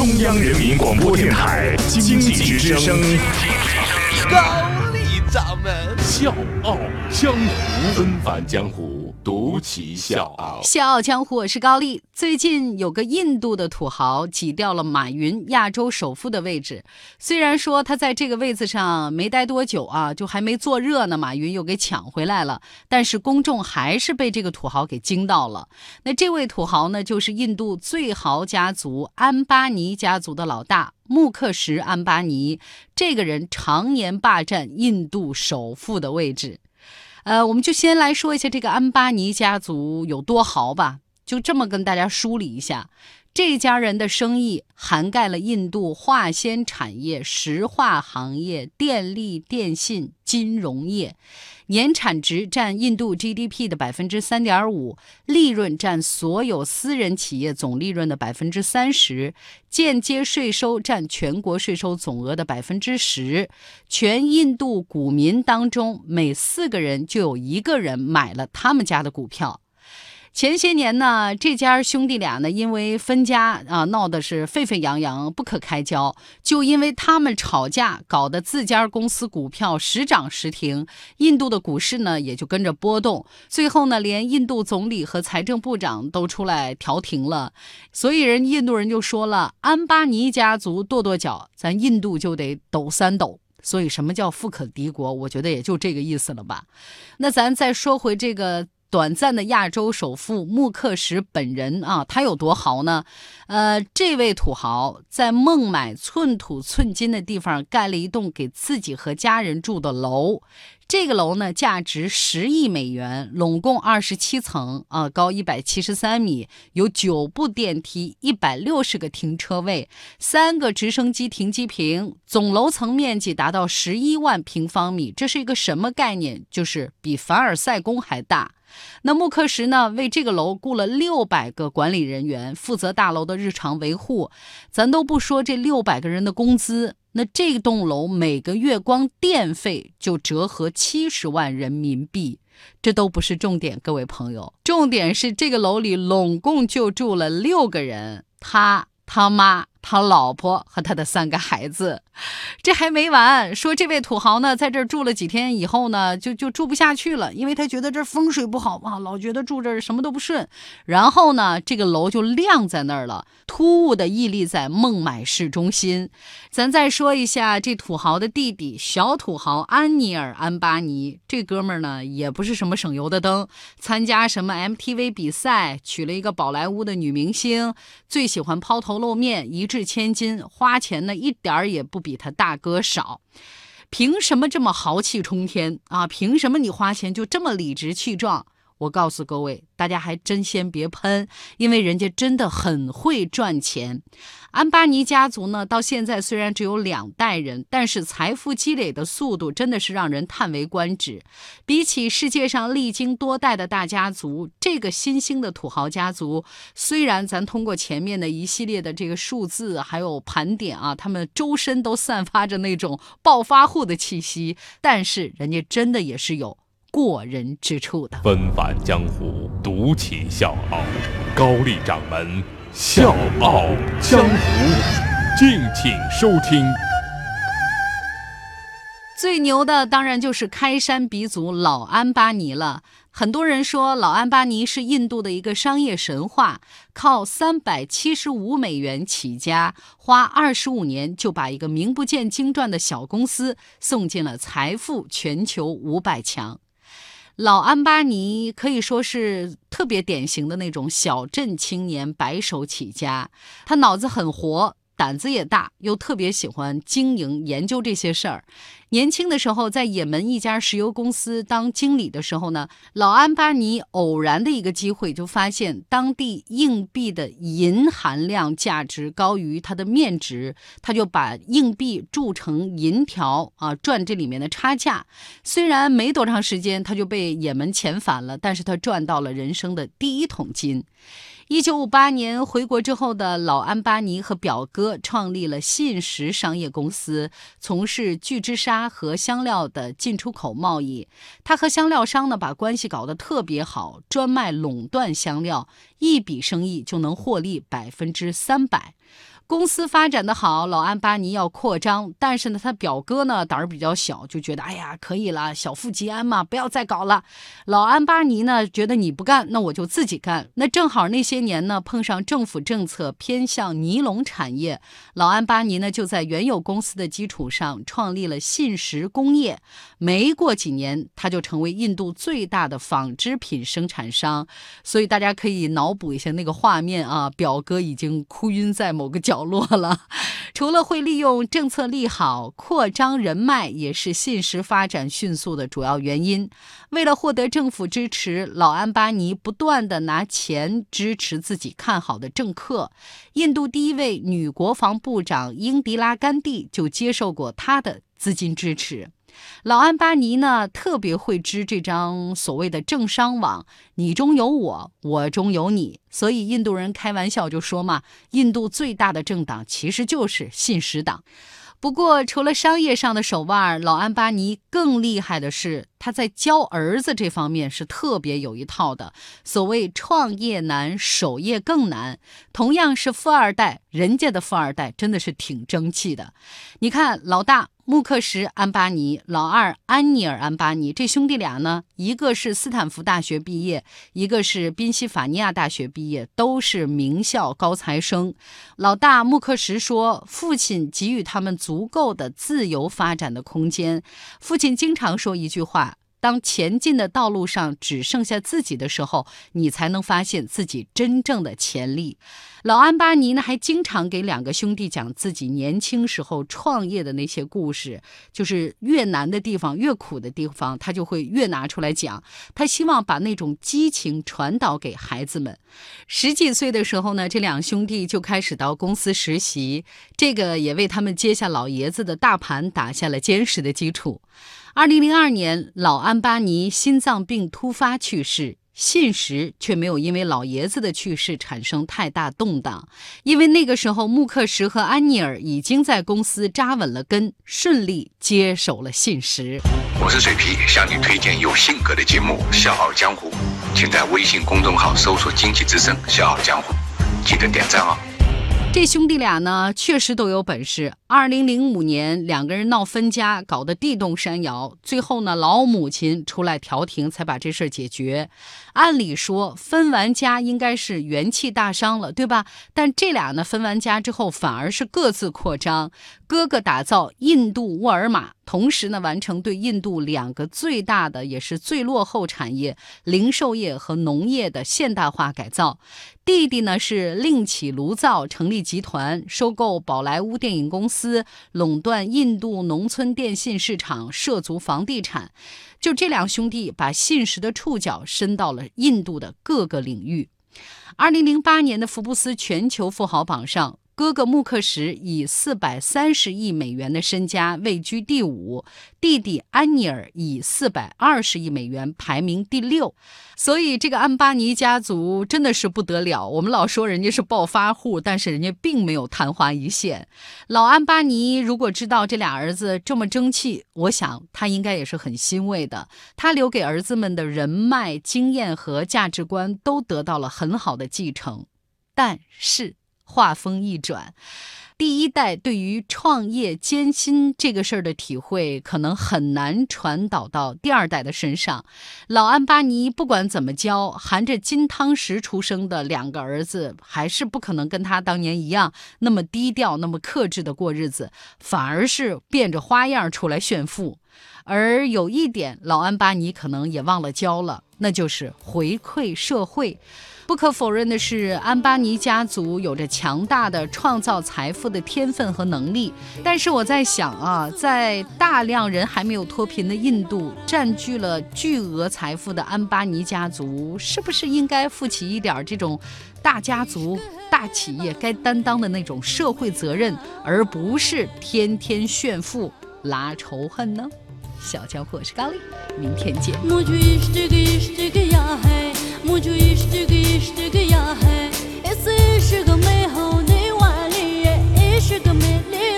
中央人民广播电台经济之声，高丽掌门。笑傲江湖，纷繁江湖，独骑笑傲。笑傲江湖，我是高丽。最近有个印度的土豪挤掉了马云亚洲首富的位置，虽然说他在这个位子上没待多久啊，就还没坐热呢，马云又给抢回来了，但是公众还是被这个土豪给惊到了。那这位土豪呢，就是印度最豪家族安巴尼家族的老大穆克什·安巴尼，这个人常年霸占印度首富的位置。呃，我们就先来说一下这个安巴尼家族有多豪吧。就这么跟大家梳理一下，这家人的生意涵盖了印度化纤产业、石化行业、电力、电信、金融业，年产值占印度 GDP 的百分之三点五，利润占所有私人企业总利润的百分之三十，间接税收占全国税收总额的百分之十，全印度股民当中每四个人就有一个人买了他们家的股票。前些年呢，这家兄弟俩呢，因为分家啊，闹得是沸沸扬扬，不可开交。就因为他们吵架，搞得自家公司股票时涨时停，印度的股市呢也就跟着波动。最后呢，连印度总理和财政部长都出来调停了。所以人印度人就说了：“安巴尼家族跺跺脚，咱印度就得抖三抖。”所以什么叫富可敌国？我觉得也就这个意思了吧。那咱再说回这个。短暂的亚洲首富穆克什本人啊，他有多豪呢？呃，这位土豪在孟买寸土寸金的地方盖了一栋给自己和家人住的楼，这个楼呢价值十亿美元，拢共二十七层啊，高一百七十三米，有九部电梯，一百六十个停车位，三个直升机停机坪，总楼层面积达到十一万平方米，这是一个什么概念？就是比凡尔赛宫还大。那穆克什呢？为这个楼雇了六百个管理人员，负责大楼的日常维护。咱都不说这六百个人的工资，那这栋楼每个月光电费就折合七十万人民币。这都不是重点，各位朋友，重点是这个楼里拢共就住了六个人，他他妈。他老婆和他的三个孩子，这还没完。说这位土豪呢，在这儿住了几天以后呢，就就住不下去了，因为他觉得这风水不好嘛，老觉得住这儿什么都不顺。然后呢，这个楼就晾在那儿了，突兀的屹立在孟买市中心。咱再说一下这土豪的弟弟，小土豪安尼尔·安巴尼，这哥们儿呢，也不是什么省油的灯，参加什么 MTV 比赛，娶了一个宝莱坞的女明星，最喜欢抛头露面，一。掷千金，花钱呢一点儿也不比他大哥少，凭什么这么豪气冲天啊？凭什么你花钱就这么理直气壮？我告诉各位，大家还真先别喷，因为人家真的很会赚钱。安巴尼家族呢，到现在虽然只有两代人，但是财富积累的速度真的是让人叹为观止。比起世界上历经多代的大家族，这个新兴的土豪家族，虽然咱通过前面的一系列的这个数字还有盘点啊，他们周身都散发着那种暴发户的气息，但是人家真的也是有。过人之处的。纷返江湖，独起笑傲。高丽掌门，笑傲江湖，敬请收听。最牛的当然就是开山鼻祖老安巴尼了。很多人说老安巴尼是印度的一个商业神话，靠三百七十五美元起家，花二十五年就把一个名不见经传的小公司送进了财富全球五百强。老安巴尼可以说是特别典型的那种小镇青年，白手起家，他脑子很活。胆子也大，又特别喜欢经营研究这些事儿。年轻的时候，在也门一家石油公司当经理的时候呢，老安巴尼偶然的一个机会就发现当地硬币的银含量价值高于它的面值，他就把硬币铸成银条啊，赚这里面的差价。虽然没多长时间，他就被也门遣返了，但是他赚到了人生的第一桶金。一九五八年回国之后的老安巴尼和表哥创立了信实商业公司，从事聚酯纱和香料的进出口贸易。他和香料商呢把关系搞得特别好，专卖垄断香料，一笔生意就能获利百分之三百。公司发展的好，老安巴尼要扩张，但是呢，他表哥呢胆儿比较小，就觉得哎呀可以了，小富即安嘛，不要再搞了。老安巴尼呢觉得你不干，那我就自己干。那正好那些年呢碰上政府政策偏向尼龙产业，老安巴尼呢就在原有公司的基础上创立了信实工业。没过几年，他就成为印度最大的纺织品生产商。所以大家可以脑补一下那个画面啊，表哥已经哭晕在某个角。落了，除了会利用政策利好扩张人脉，也是信实发展迅速的主要原因。为了获得政府支持，老安巴尼不断的拿钱支持自己看好的政客。印度第一位女国防部长英迪拉甘地就接受过他的资金支持。老安巴尼呢，特别会织这张所谓的政商网，你中有我，我中有你，所以印度人开玩笑就说嘛，印度最大的政党其实就是信实党。不过，除了商业上的手腕，老安巴尼更厉害的是，他在教儿子这方面是特别有一套的。所谓创业难，守业更难。同样是富二代，人家的富二代真的是挺争气的。你看，老大。穆克什·安巴尼，老二安尼尔·安巴尼，这兄弟俩呢，一个是斯坦福大学毕业，一个是宾夕法尼亚大学毕业，都是名校高材生。老大穆克什说，父亲给予他们足够的自由发展的空间。父亲经常说一句话。当前进的道路上只剩下自己的时候，你才能发现自己真正的潜力。老安巴尼呢，还经常给两个兄弟讲自己年轻时候创业的那些故事，就是越难的地方、越苦的地方，他就会越拿出来讲。他希望把那种激情传导给孩子们。十几岁的时候呢，这两兄弟就开始到公司实习，这个也为他们接下老爷子的大盘打下了坚实的基础。二零零二年，老安巴尼心脏病突发去世，信实却没有因为老爷子的去世产生太大动荡，因为那个时候穆克什和安尼尔已经在公司扎稳了根，顺利接手了信实。我是水皮，向你推荐有性格的节目《笑傲江湖》，请在微信公众号搜索“经济之声笑傲江湖”，记得点赞哦。这兄弟俩呢，确实都有本事。二零零五年，两个人闹分家，搞得地动山摇。最后呢，老母亲出来调停，才把这事儿解决。按理说，分完家应该是元气大伤了，对吧？但这俩呢，分完家之后，反而是各自扩张。哥哥打造印度沃尔玛，同时呢，完成对印度两个最大的也是最落后产业——零售业和农业的现代化改造。弟弟呢，是另起炉灶，成立集团，收购宝莱坞电影公司。司垄断印度农村电信市场，涉足房地产，就这两兄弟把信实的触角伸到了印度的各个领域。二零零八年的福布斯全球富豪榜上。哥哥穆克什以四百三十亿美元的身家位居第五，弟弟安尼尔以四百二十亿美元排名第六。所以这个安巴尼家族真的是不得了。我们老说人家是暴发户，但是人家并没有昙花一现。老安巴尼如果知道这俩儿子这么争气，我想他应该也是很欣慰的。他留给儿子们的人脉、经验和价值观都得到了很好的继承，但是。话锋一转，第一代对于创业艰辛这个事儿的体会，可能很难传导到第二代的身上。老安巴尼不管怎么教，含着金汤匙出生的两个儿子，还是不可能跟他当年一样那么低调、那么克制的过日子，反而是变着花样出来炫富。而有一点，老安巴尼可能也忘了教了，那就是回馈社会。不可否认的是，安巴尼家族有着强大的创造财富的天分和能力。但是我在想啊，在大量人还没有脱贫的印度，占据了巨额财富的安巴尼家族，是不是应该负起一点这种大家族、大企业该担当的那种社会责任，而不是天天炫富拉仇恨呢？小家伙是咖喱，明天见。这个美好。是个美丽。